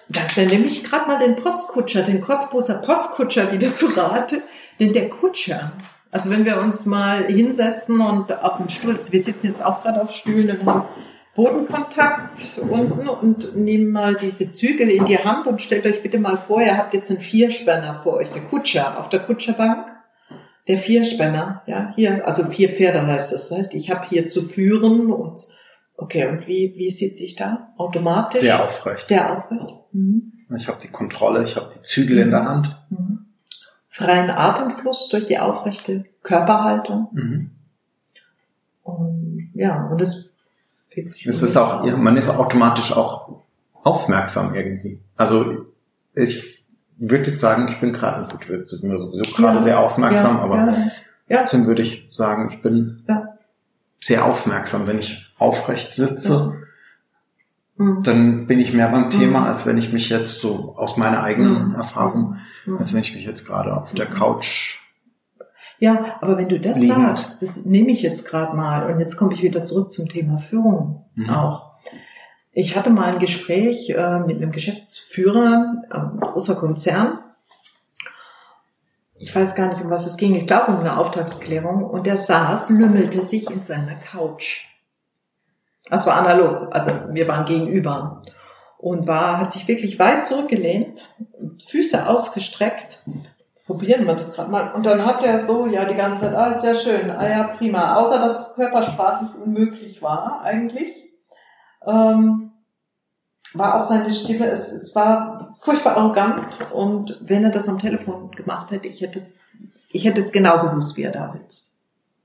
Da, dann nehme ich gerade mal den Postkutscher, den Cottbuser Postkutscher wieder zu Rate. Denn der Kutscher, also wenn wir uns mal hinsetzen und auf den Stuhl, wir sitzen jetzt auch gerade auf Stühlen und haben Bodenkontakt unten und nehmen mal diese Zügel in die Hand und stellt euch bitte mal vor, ihr habt jetzt einen Vierspänner vor euch, der Kutscher auf der Kutscherbank. Der Vierspänner, ja, hier, also vier Pferde heißt das. Das heißt, ich habe hier zu führen und Okay, und wie, wie sieht sich da? Automatisch? Sehr aufrecht. Sehr aufrecht. Mhm. Ich habe die Kontrolle, ich habe die Zügel in der mhm. Hand. Mhm. Freien Atemfluss durch die aufrechte Körperhaltung. Mhm. Und ja, und das fühlt sich. Es ist auch, ja, man ist automatisch auch aufmerksam irgendwie. Also ich würde jetzt sagen, ich bin gerade, gut, wir sind sowieso gerade ja, sehr aufmerksam, ja, aber ja, trotzdem würde ich sagen, ich bin ja sehr aufmerksam. Wenn ich aufrecht sitze, mhm. dann bin ich mehr beim Thema, mhm. als wenn ich mich jetzt so aus meiner eigenen mhm. Erfahrung, mhm. als wenn ich mich jetzt gerade auf der mhm. Couch ja, aber wenn du das liegend. sagst, das nehme ich jetzt gerade mal und jetzt komme ich wieder zurück zum Thema Führung mhm. auch. Ich hatte mal ein Gespräch äh, mit einem Geschäftsführer, äh, großer Konzern, ich weiß gar nicht, um was es ging, ich glaube um eine Auftragsklärung, und der saß, lümmelte sich in seiner Couch. Das war analog, also wir waren gegenüber. Und war, hat sich wirklich weit zurückgelehnt, Füße ausgestreckt, probieren wir das gerade mal. Und dann hat er so, ja, die ganze Zeit, ah, ist ja schön, ah ja, prima. Außer, dass es körpersprachlich unmöglich war, eigentlich. Ähm, war auch seine Stimme, es, es war furchtbar arrogant und wenn er das am Telefon gemacht hätte, ich hätte es, ich hätte es genau gewusst, wie er da sitzt.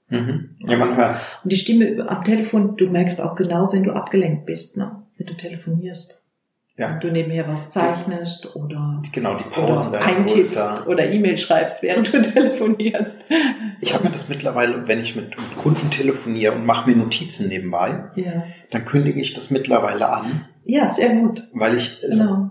Mhm. Ja, man hört. Und die Stimme am Telefon, du merkst auch genau, wenn du abgelenkt bist, ne? wenn du telefonierst. Ja. Und du nebenher was zeichnest oder, genau, die Pausen oder eintippst größer. oder E-Mail schreibst, während du <laughs> telefonierst. Ich habe mir das mittlerweile, wenn ich mit, Kunden telefoniere und mache mir Notizen nebenbei, ja. dann kündige ich das mittlerweile an. Ja, sehr gut. Weil ich genau.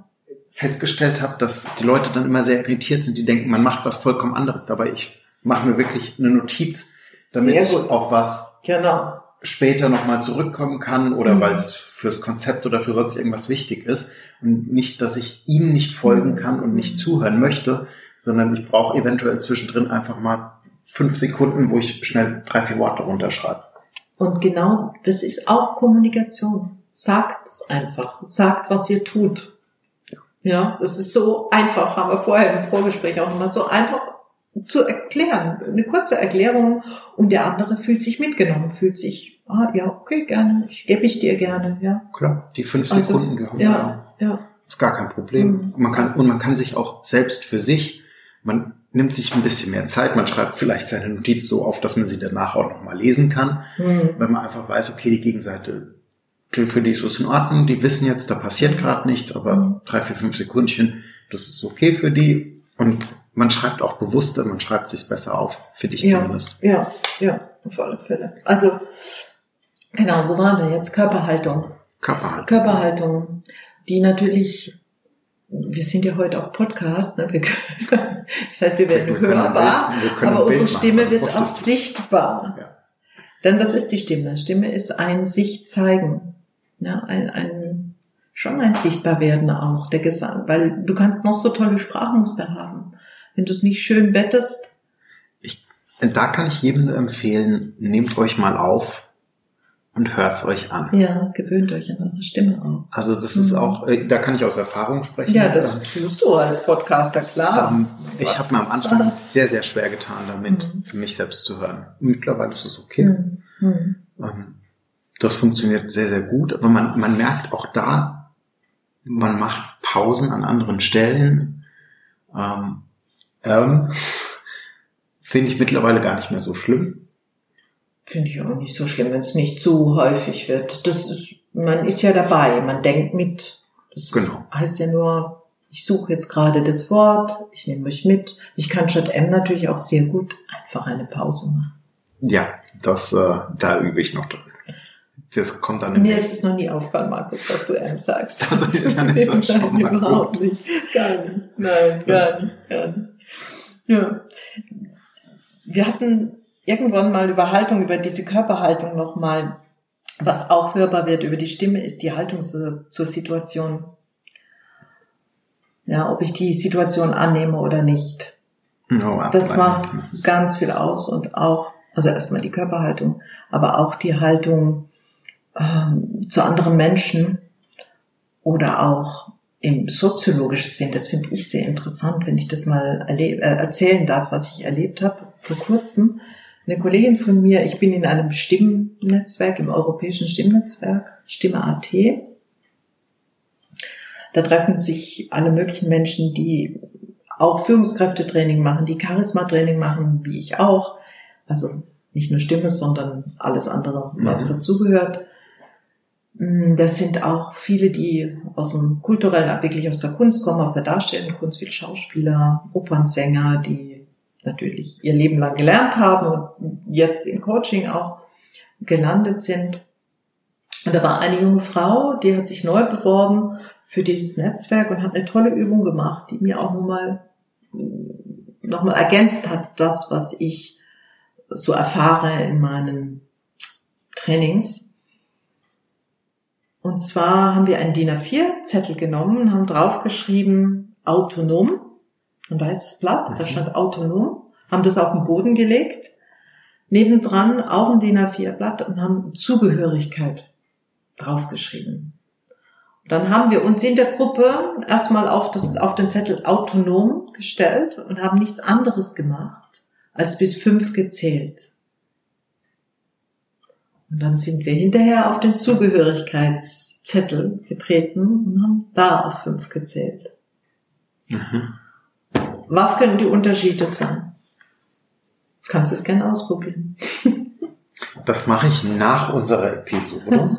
festgestellt habe, dass die Leute dann immer sehr irritiert sind, die denken, man macht was vollkommen anderes. Dabei ich mache mir wirklich eine Notiz, damit ich auf was genau. später nochmal zurückkommen kann oder mhm. weil es fürs Konzept oder für sonst irgendwas wichtig ist. Und nicht, dass ich ihm nicht folgen kann und nicht zuhören möchte, sondern ich brauche eventuell zwischendrin einfach mal fünf Sekunden, wo ich schnell drei, vier Worte runterschreibe. Und genau, das ist auch Kommunikation. Sagt's einfach. Sagt, was ihr tut. Ja, das ist so einfach, haben wir vorher im Vorgespräch auch immer so einfach zu erklären. Eine kurze Erklärung und der andere fühlt sich mitgenommen, fühlt sich, ah, ja, okay, gerne, ich gebe ich dir gerne, ja. Klar, die fünf also, Sekunden gehören ja, ja. Ist gar kein Problem. Mhm. Man kann, und man kann sich auch selbst für sich, man nimmt sich ein bisschen mehr Zeit, man schreibt vielleicht seine Notiz so auf, dass man sie danach auch nochmal lesen kann, mhm. wenn man einfach weiß, okay, die Gegenseite, für die ist es in Ordnung, die wissen jetzt, da passiert gerade nichts, aber drei, vier, fünf Sekundchen, das ist okay für die. Und man schreibt auch bewusster, man schreibt sich besser auf, finde ich ja, zumindest. Ja, ja, auf alle Fälle. Also, genau, wo waren wir jetzt? Körperhaltung. Körperhaltung. Körperhaltung, die natürlich, wir sind ja heute auch Podcast, ne? wir können, <laughs> das heißt, wir werden wir hörbar, Bild, wir aber unsere Stimme machen, wird auch sichtbar. Ja. Denn das ist die Stimme. Stimme ist ein sich zeigen, ja, ein, ein schon ein Sichtbarwerden auch der Gesang, weil du kannst noch so tolle Sprachmuster haben wenn du es nicht schön bettest? Ich, da kann ich jedem empfehlen, nehmt euch mal auf und hört euch an. Ja, gewöhnt euch an eure Stimme auch. Also das ist mhm. auch, äh, da kann ich aus Erfahrung sprechen. Ja, das tust du als Podcaster, klar. Ähm, ich habe mir am Anfang sehr, sehr schwer getan damit, mhm. für mich selbst zu hören. Mittlerweile ist es okay. Mhm. mhm. Ähm, das funktioniert sehr, sehr gut. Aber man, man merkt auch da, man macht Pausen an anderen Stellen. Ähm, ähm, Finde ich mittlerweile gar nicht mehr so schlimm. Finde ich auch nicht so schlimm, wenn es nicht zu häufig wird. Das ist, man ist ja dabei, man denkt mit. Das genau. heißt ja nur, ich suche jetzt gerade das Wort, ich nehme mich mit. Ich kann statt M natürlich auch sehr gut einfach eine Pause machen. Ja, das, äh, da übe ich noch drin. Das kommt dann Mir ist es noch nie aufgefallen, Markus, dass du M sagst. Das ist ja nicht so schon mal Überhaupt nicht. Gar nicht. Nein, gar nicht, gar nicht. Ja. Wir hatten irgendwann mal über Haltung, über diese Körperhaltung nochmal, was auch hörbar wird über die Stimme, ist die Haltung zur, zur Situation. Ja, ob ich die Situation annehme oder nicht. Oh, das macht ganz viel aus und auch, also erstmal die Körperhaltung, aber auch die Haltung ähm, zu anderen Menschen oder auch im soziologischen Sinn, das finde ich sehr interessant, wenn ich das mal äh, erzählen darf, was ich erlebt habe vor kurzem. Eine Kollegin von mir, ich bin in einem Stimmnetzwerk, im europäischen Stimmnetzwerk, Stimme.at. Da treffen sich alle möglichen Menschen, die auch Führungskräftetraining machen, die Charisma-Training machen, wie ich auch. Also nicht nur Stimme, sondern alles andere, was mhm. dazugehört. Mm, das sind auch viele, die aus dem kulturellen, wirklich aus der Kunst kommen, aus der darstellenden Kunst, viele Schauspieler, Opernsänger, die natürlich ihr Leben lang gelernt haben und jetzt im Coaching auch gelandet sind. Und da war eine junge Frau, die hat sich neu beworben für dieses Netzwerk und hat eine tolle Übung gemacht, die mir auch nochmal noch mal ergänzt hat, das, was ich so erfahre in meinen Trainings. Und zwar haben wir einen DIN A4-Zettel genommen und haben draufgeschrieben, autonom, ein weißes Blatt, da mhm. stand autonom, haben das auf den Boden gelegt, nebendran auch ein DIN A4-Blatt und haben Zugehörigkeit draufgeschrieben. Dann haben wir uns in der Gruppe erstmal auf, das, auf den Zettel autonom gestellt und haben nichts anderes gemacht, als bis fünf gezählt. Und dann sind wir hinterher auf den Zugehörigkeitszettel getreten und haben da auf fünf gezählt. Mhm. Was können die Unterschiede sein? Kannst du es gerne ausprobieren. <laughs> Das mache ich nach unserer Episode.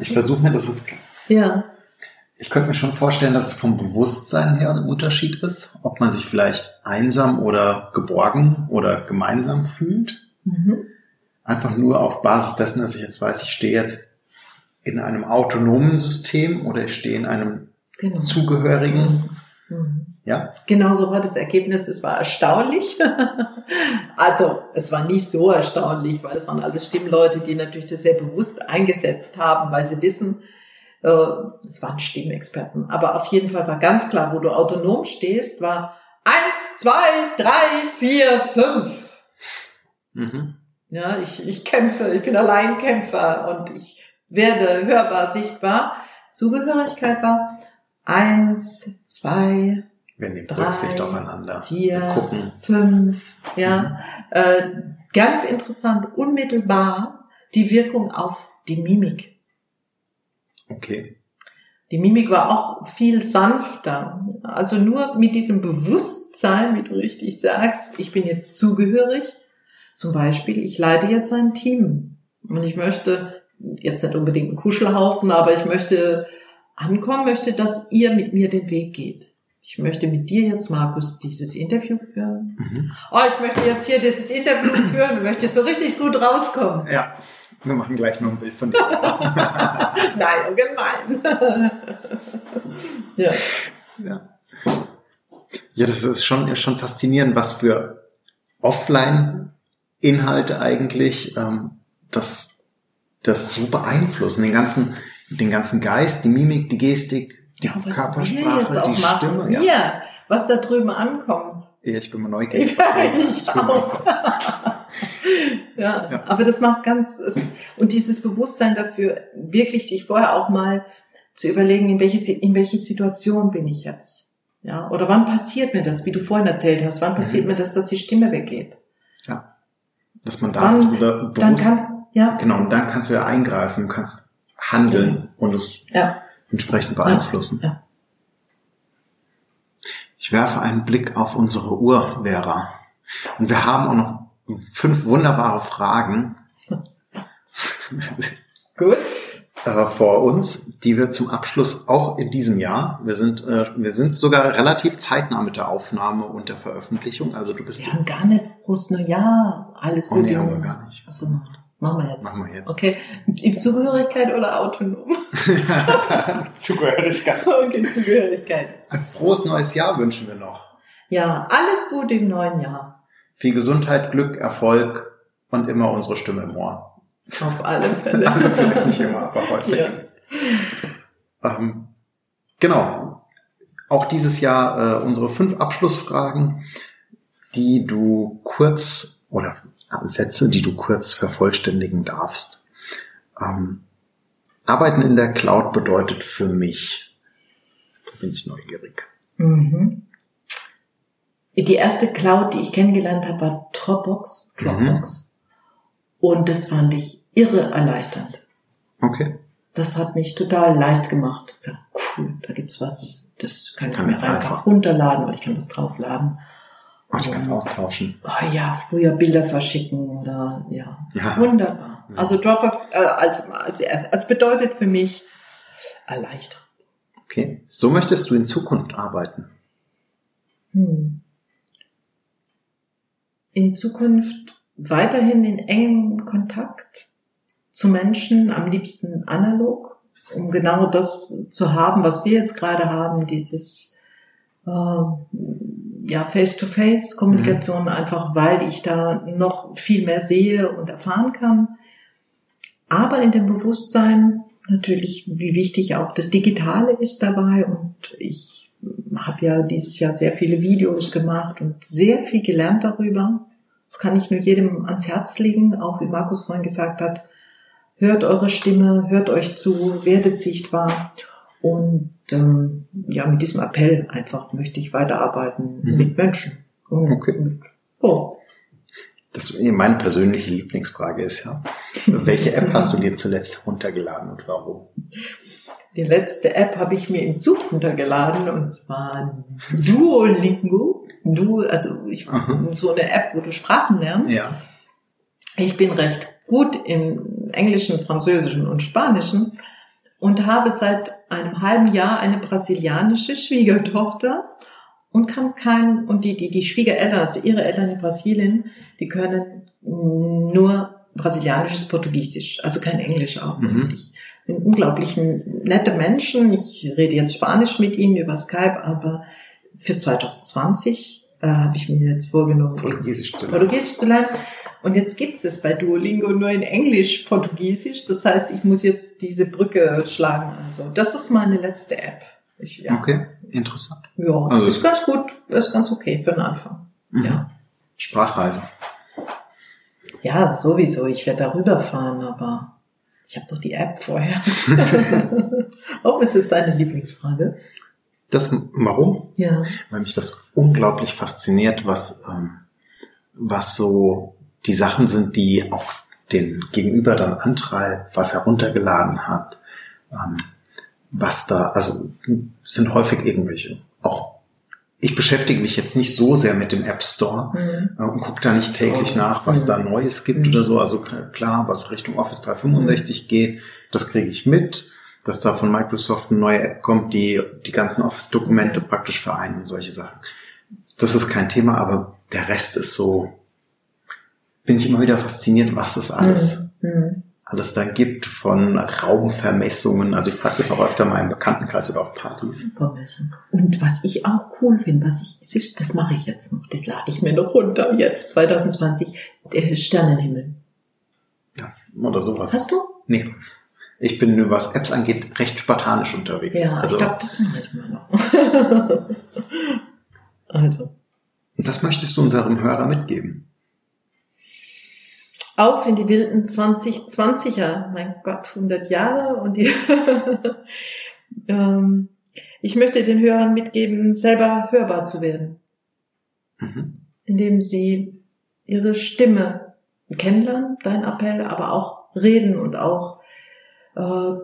Ich versuche mir das jetzt. Ja. Ich könnte mir schon vorstellen, dass es vom Bewusstsein her ein Unterschied ist, ob man sich vielleicht einsam oder geborgen oder gemeinsam fühlt. Mhm. Einfach nur auf Basis dessen, dass ich jetzt weiß, ich stehe jetzt in einem autonomen System oder ich stehe in einem genau. zugehörigen. Mhm. Ja. Genau so war das Ergebnis. Es war erstaunlich. <laughs> also es war nicht so erstaunlich, weil es waren alles Stimmleute, die natürlich das sehr bewusst eingesetzt haben, weil sie wissen, äh, es waren Stimmexperten. Aber auf jeden Fall war ganz klar, wo du autonom stehst, war eins, zwei, drei, vier, fünf. Mhm. Ja, ich, ich kämpfe, ich bin Alleinkämpfer und ich werde hörbar, sichtbar. Zugehörigkeit war eins, zwei, wir nehmen drei, Rücksicht aufeinander. Vier, wir gucken. fünf, ja. Mhm. Äh, ganz interessant, unmittelbar die Wirkung auf die Mimik. Okay. Die Mimik war auch viel sanfter. Also nur mit diesem Bewusstsein, wie du richtig sagst, ich bin jetzt zugehörig. Zum Beispiel, ich leite jetzt ein Team. Und ich möchte jetzt nicht unbedingt einen Kuschelhaufen, aber ich möchte ankommen, möchte, dass ihr mit mir den Weg geht. Ich möchte mit dir jetzt, Markus, dieses Interview führen. Mhm. Oh, ich möchte jetzt hier dieses Interview <clears throat> führen und möchte jetzt so richtig gut rauskommen. Ja. Wir machen gleich noch ein Bild von dir. <laughs> Nein, oh gemein. <laughs> ja. ja. Ja, das ist schon, schon faszinierend, was für Offline-Inhalte eigentlich ähm, das, das so beeinflussen. Den ganzen, den ganzen Geist, die Mimik, die Gestik, die ja, Körpersprache, die machen. Stimme. Ja. Hier, was da drüben ankommt. Ja, ich bin mal neugierig. Ja, ich, ich auch. ja, ja, aber das macht ganz, und dieses Bewusstsein dafür, wirklich sich vorher auch mal zu überlegen, in welche, in welche Situation bin ich jetzt? Ja, oder wann passiert mir das, wie du vorhin erzählt hast, wann passiert mhm. mir das, dass die Stimme weggeht? Ja. Dass man da oder bewusst, dann kannst, ja. Genau, und dann kannst du ja eingreifen, kannst handeln und es ja. entsprechend beeinflussen. Ja. Ich werfe einen Blick auf unsere Uhr, Vera. Und wir haben auch noch fünf wunderbare Fragen. Gut. Äh, vor uns, die wir zum Abschluss auch in diesem Jahr, wir sind, äh, wir sind sogar relativ zeitnah mit der Aufnahme und der Veröffentlichung. Also du bist. Wir haben gar nicht Brust nur ja, alles oh, gut. Nee, haben wir gar nicht. Achso, machen wir jetzt. Machen wir jetzt. Okay. In Zugehörigkeit oder autonom? <laughs> Zugehörigkeit. Okay, Zugehörigkeit. Ein frohes neues Jahr wünschen wir noch. Ja, alles Gute im neuen Jahr. Viel Gesundheit, Glück, Erfolg und immer unsere Stimme im Ohr. Auf alle Fälle. Also vielleicht nicht immer, aber häufig. Ja. Ähm, genau. Auch dieses Jahr äh, unsere fünf Abschlussfragen, die du kurz oder Sätze, die du kurz vervollständigen darfst. Ähm, Arbeiten in der Cloud bedeutet für mich, da bin ich neugierig. Mhm. Die erste Cloud, die ich kennengelernt habe, war Dropbox. Dropbox. Mhm. Und das fand ich irre erleichternd. Okay. Das hat mich total leicht gemacht. Ich dachte, cool, da gibt's was, das kann, kann ich mir einfach, einfach runterladen oder ich kann das draufladen. Oh, ich kann es austauschen. Oh ja, früher Bilder verschicken oder ja. ja. Wunderbar. Ja. Also Dropbox äh, als, als, als bedeutet für mich erleichtern. Okay. So möchtest du in Zukunft arbeiten? Hm in Zukunft weiterhin in engem Kontakt zu Menschen, am liebsten analog, um genau das zu haben, was wir jetzt gerade haben, dieses äh, ja Face-to-Face-Kommunikation, mhm. einfach weil ich da noch viel mehr sehe und erfahren kann. Aber in dem Bewusstsein natürlich, wie wichtig auch das Digitale ist dabei und ich habe ja dieses Jahr sehr viele Videos gemacht und sehr viel gelernt darüber. Das kann ich nur jedem ans Herz legen, auch wie Markus vorhin gesagt hat. Hört eure Stimme, hört euch zu, werdet sichtbar. Und ähm, ja, mit diesem Appell einfach möchte ich weiterarbeiten Mhm. mit Menschen. Und Okay. mit, oh, Das, meine persönliche Lieblingsfrage ist ja, welche App hast du dir zuletzt runtergeladen und warum? die letzte App habe ich mir im Zug runtergeladen und zwar Duolingo. Du, also ich, Aha. so eine App, wo du Sprachen lernst. Ja. Ich bin recht gut im Englischen, Französischen und Spanischen und habe seit einem halben Jahr eine brasilianische Schwiegertochter und kann kein, und die, die, die Schwiegereltern, also ihre Eltern in Brasilien, die können nur brasilianisches Portugiesisch, also kein Englisch auch. Mhm. Sind unglaublich nette Menschen. Ich rede jetzt Spanisch mit ihnen über Skype, aber für 2020 äh, habe ich mir jetzt vorgenommen, Portugiesisch zu lernen. Portugiesisch zu lernen. Und jetzt gibt es bei Duolingo nur in Englisch Portugiesisch. Das heißt, ich muss jetzt diese Brücke schlagen. Also das ist meine letzte App. Ich, ja, Okay, interessant. ja Also- ist ganz gut, ist ganz okay für den Anfang. Mhm. Ja. Sprachreise. ja, sowieso. Ich werde darüber fahren, aber ich habe doch die App vorher. <laughs> <laughs> oh, ist es deine Lieblingsfrage? Das, warum? Ja. Weil mich das unglaublich fasziniert, was, ähm, was so die Sachen sind, die auch den Gegenüber dann antreibt, was er runtergeladen hat, ähm, was da, also sind häufig irgendwelche. Auch ich beschäftige mich jetzt nicht so sehr mit dem App Store Mhm. äh, und gucke da nicht täglich nach, was Mhm. da Neues gibt Mhm. oder so. Also klar, was Richtung Office 365 geht, das kriege ich mit. Dass da von Microsoft eine neue App kommt, die die ganzen Office-Dokumente praktisch vereint und solche Sachen. Das ist kein Thema, aber der Rest ist so, bin ich immer wieder fasziniert, was es alles, Mhm. alles da gibt von Raumvermessungen. Also ich frage das auch öfter mal im Bekanntenkreis oder auf Partys. Vermessen. Und was ich auch cool finde, was ich, das mache ich jetzt noch, das lade ich mir noch runter, jetzt 2020, der Sternenhimmel. Ja, oder sowas. Hast du? Nee. Ich bin, was Apps angeht, recht spartanisch unterwegs. Ja, also, ich glaube, das mache ich mal noch. <laughs> also, das möchtest du unserem Hörer mitgeben. auf in die wilden 2020er, mein Gott, 100 Jahre und die, <laughs> ähm, ich möchte den Hörern mitgeben, selber hörbar zu werden. Mhm. indem sie ihre Stimme kennenlernen, dein Appell, aber auch reden und auch äh,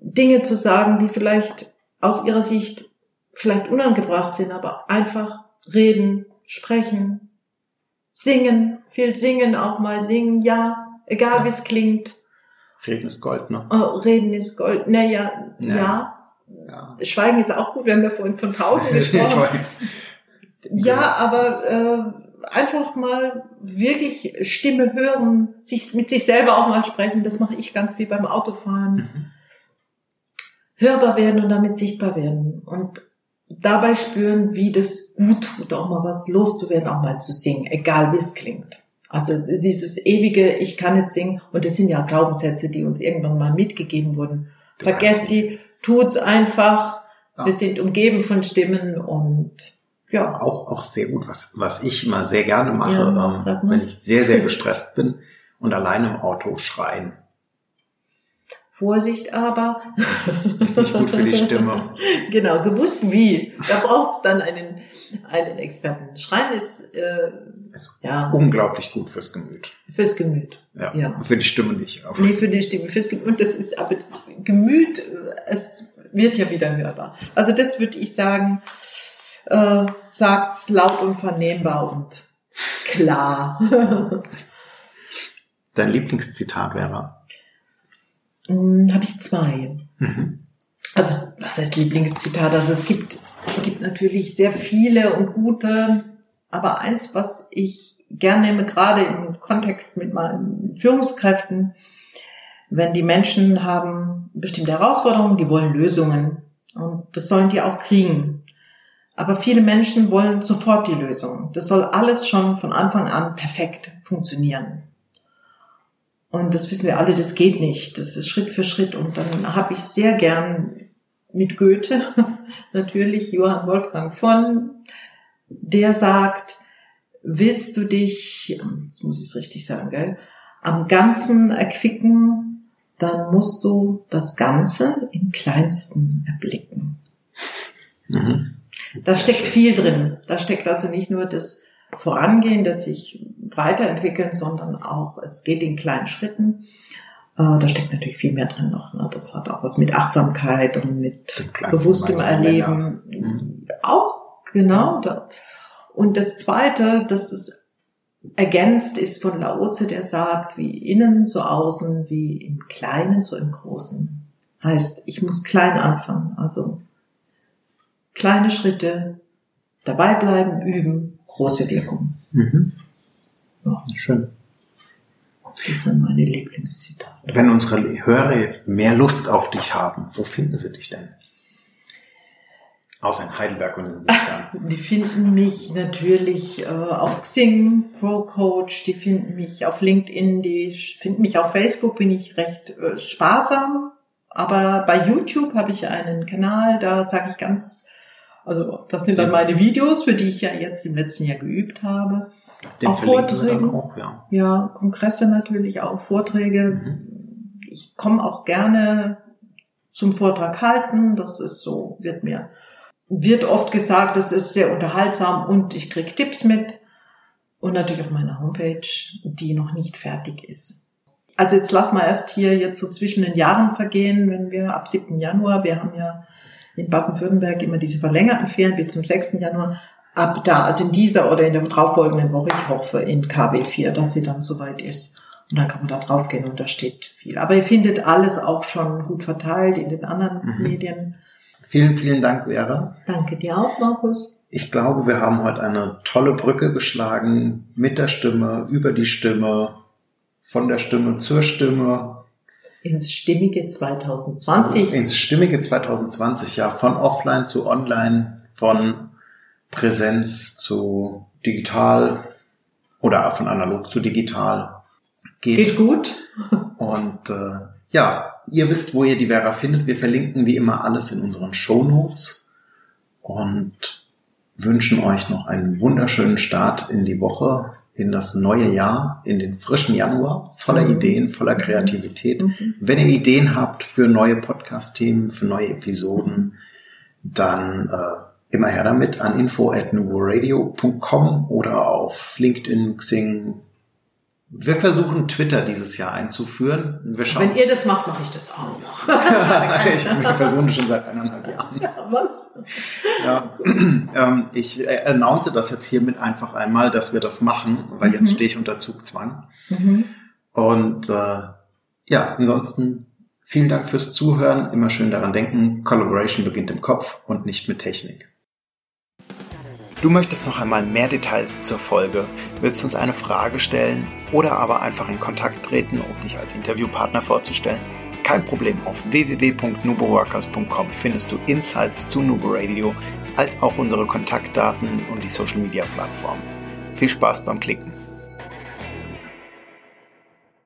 Dinge zu sagen, die vielleicht aus ihrer Sicht vielleicht unangebracht sind, aber einfach reden, sprechen, singen, viel singen, auch mal singen, ja, egal wie es klingt, Reden ist Gold, ne? äh, reden ist Gold, naja, Ja. ja. Ja. Schweigen ist auch gut, wir haben ja vorhin von Pausen <laughs> gesprochen. Ja, aber äh, einfach mal wirklich Stimme hören, sich mit sich selber auch mal sprechen, das mache ich ganz viel beim Autofahren. Mhm. Hörbar werden und damit sichtbar werden und dabei spüren, wie das gut tut, auch mal was loszuwerden, auch mal zu singen, egal wie es klingt. Also dieses ewige, ich kann nicht singen, und das sind ja Glaubenssätze, die uns irgendwann mal mitgegeben wurden. Du Vergesst sie, tut's einfach. Ja. Wir sind umgeben von Stimmen und ja, Auch, auch sehr gut, was, was ich immer sehr gerne mache, Ja, ähm, wenn ich sehr, sehr gestresst bin und alleine im Auto schreien. Vorsicht aber. Ist nicht gut für die Stimme. <laughs> Genau, gewusst wie. Da braucht's dann einen, einen Experten. Schreien ist äh, Ist ja unglaublich gut fürs Gemüt. fürs Gemüt. Ja. Ja. Für die Stimme nicht. Aber Nee, für die Stimme, fürs Gemüt. Und das ist aber Gemüt, äh, es wird ja wieder hörbar. Also das würde ich sagen, äh, sagt's laut und vernehmbar und klar. <laughs> Dein Lieblingszitat wäre? Hm, Habe ich zwei. Mhm. Also, was heißt Lieblingszitat? Also es gibt, gibt natürlich sehr viele und gute, aber eins, was ich gern nehme, gerade im Kontext mit meinen Führungskräften, wenn die Menschen haben bestimmte Herausforderungen, die wollen Lösungen. Und das sollen die auch kriegen. Aber viele Menschen wollen sofort die Lösung. Das soll alles schon von Anfang an perfekt funktionieren. Und das wissen wir alle, das geht nicht. Das ist Schritt für Schritt. Und dann habe ich sehr gern mit Goethe, <laughs> natürlich Johann Wolfgang von, der sagt, willst du dich, jetzt muss ich es richtig sagen, gell, am Ganzen erquicken, dann musst du das Ganze in Kleinsten erblicken. Mhm. Da steckt viel drin. Da steckt also nicht nur das Vorangehen, das sich weiterentwickeln, sondern auch, es geht in kleinen Schritten. Äh, da steckt natürlich viel mehr drin noch. Ne? Das hat auch was mit Achtsamkeit und mit bewusstem Erleben. Mhm. Auch, genau. Und das Zweite, dass es ergänzt ist von Laoze, der sagt, wie innen so außen, wie im Kleinen so im Großen. Heißt, ich muss klein anfangen. Also kleine Schritte, dabei bleiben, üben, große Wirkung. Mhm. Ja. Schön. Das sind meine Lieblingszitate. Wenn unsere Hörer jetzt mehr Lust auf dich haben, wo finden sie dich denn? Außer in Heidelberg und in Sitzern. Die finden mich natürlich äh, auf Xing, Pro Coach, die finden mich auf LinkedIn, die finden mich auf Facebook, bin ich recht äh, sparsam. Aber bei YouTube habe ich einen Kanal, da sage ich ganz, also das sind dann meine Videos, für die ich ja jetzt im letzten Jahr geübt habe. Den auch Vorträge. Auch, ja. ja, Kongresse natürlich auch, Vorträge. Mhm. Ich komme auch gerne zum Vortrag halten. Das ist so, wird mir, wird oft gesagt, das ist sehr unterhaltsam und ich krieg Tipps mit. Und natürlich auf meiner Homepage, die noch nicht fertig ist. Also jetzt lass mal erst hier jetzt so zwischen den Jahren vergehen, wenn wir ab 7. Januar, wir haben ja in Baden-Württemberg immer diese verlängerten Ferien bis zum 6. Januar, ab da, also in dieser oder in der darauffolgenden Woche, ich hoffe in KW4, dass sie dann soweit ist. Und dann kann man da drauf gehen und da steht viel. Aber ihr findet alles auch schon gut verteilt in den anderen mhm. Medien. Vielen, vielen Dank, Vera. Danke dir auch, Markus. Ich glaube, wir haben heute eine tolle Brücke geschlagen mit der Stimme, über die Stimme, von der Stimme zur Stimme. Ins stimmige 2020. Ins stimmige 2020, ja, von offline zu online, von Präsenz zu digital oder von analog zu digital geht. Geht gut. Und äh, ja, ihr wisst, wo ihr die Vera findet. Wir verlinken wie immer alles in unseren Show Notes und wünschen euch noch einen wunderschönen Start in die Woche, in das neue Jahr, in den frischen Januar, voller mhm. Ideen, voller Kreativität. Mhm. Wenn ihr Ideen habt für neue Podcast-Themen, für neue Episoden, dann äh, immer her damit an info at oder auf LinkedIn, Xing. Wir versuchen Twitter dieses Jahr einzuführen. Wir schauen. Wenn ihr das macht, mache ich das auch. <laughs> <laughs> ich, wir versuchen schon seit eineinhalb Jahren. Was? Ja, <clears throat> ähm, ich announce das jetzt hiermit einfach einmal, dass wir das machen, weil jetzt mhm. stehe ich unter Zugzwang. Mhm. Und äh, ja, ansonsten vielen Dank fürs Zuhören. Immer schön daran denken, Collaboration beginnt im Kopf und nicht mit Technik. Du möchtest noch einmal mehr Details zur Folge, willst uns eine Frage stellen oder aber einfach in Kontakt treten, um dich als Interviewpartner vorzustellen? Kein Problem, auf www.nuboworkers.com findest du Insights zu Nubo Radio, als auch unsere Kontaktdaten und die Social Media Plattform. Viel Spaß beim Klicken!